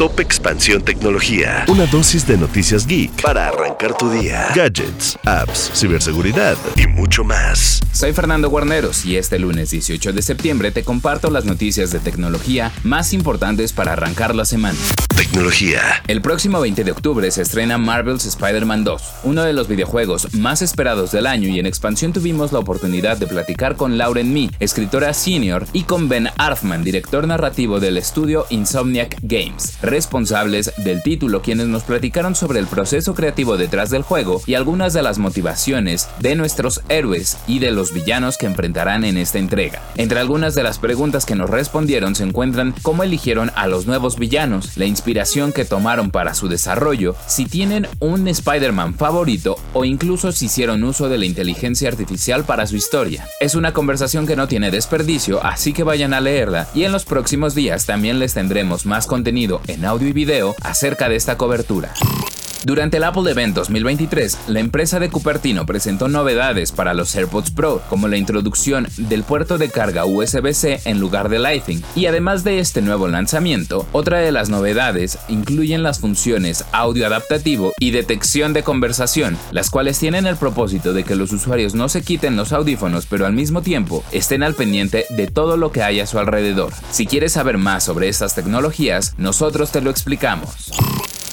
Top Expansión Tecnología. Una dosis de noticias geek para arrancar tu día. Gadgets, apps, ciberseguridad y mucho más. Soy Fernando Guarneros y este lunes 18 de septiembre te comparto las noticias de tecnología más importantes para arrancar la semana. Tecnología. El próximo 20 de octubre se estrena Marvel's Spider-Man 2, uno de los videojuegos más esperados del año y en expansión tuvimos la oportunidad de platicar con Lauren Mee, escritora senior, y con Ben Arfman, director narrativo del estudio Insomniac Games, responsables del título, quienes nos platicaron sobre el proceso creativo detrás del juego y algunas de las motivaciones de nuestros héroes y de los villanos que enfrentarán en esta entrega. Entre algunas de las preguntas que nos respondieron se encuentran cómo eligieron a los nuevos villanos, la inspiración que tomaron para su desarrollo, si tienen un Spider-Man favorito o incluso si hicieron uso de la inteligencia artificial para su historia. Es una conversación que no tiene desperdicio, así que vayan a leerla y en los próximos días también les tendremos más contenido en audio y video acerca de esta cobertura. Durante el Apple Event 2023, la empresa de Cupertino presentó novedades para los AirPods Pro, como la introducción del puerto de carga USB-C en lugar de Lightning. Y además de este nuevo lanzamiento, otra de las novedades incluyen las funciones audio adaptativo y detección de conversación, las cuales tienen el propósito de que los usuarios no se quiten los audífonos, pero al mismo tiempo estén al pendiente de todo lo que hay a su alrededor. Si quieres saber más sobre estas tecnologías, nosotros te lo explicamos.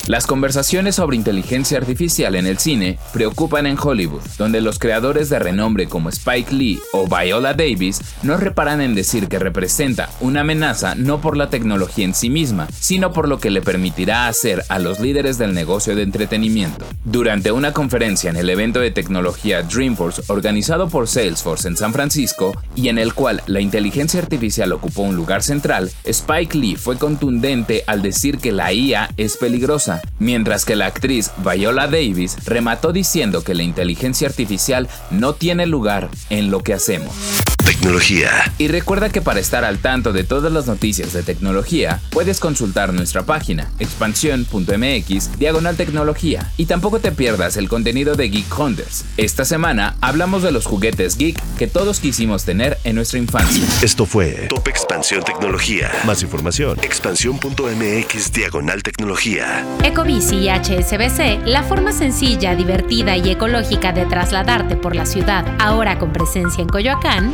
Las conversaciones sobre inteligencia artificial en el cine preocupan en Hollywood, donde los creadores de renombre como Spike Lee o Viola Davis no reparan en decir que representa una amenaza no por la tecnología en sí misma, sino por lo que le permitirá hacer a los líderes del negocio de entretenimiento. Durante una conferencia en el evento de tecnología Dreamforce organizado por Salesforce en San Francisco y en el cual la inteligencia artificial ocupó un lugar central, Spike Lee fue contundente al decir que la IA es peligrosa mientras que la actriz Viola Davis remató diciendo que la inteligencia artificial no tiene lugar en lo que hacemos. Tecnología. Y recuerda que para estar al tanto de todas las noticias de tecnología, puedes consultar nuestra página expansión.mx diagonal tecnología y tampoco te pierdas el contenido de Geek Hunters. Esta semana hablamos de los juguetes geek que todos quisimos tener en nuestra infancia. Esto fue Top Expansión Tecnología. Más información. Expansión.mx diagonal tecnología. Ecobici y HSBC, la forma sencilla, divertida y ecológica de trasladarte por la ciudad, ahora con presencia en Coyoacán,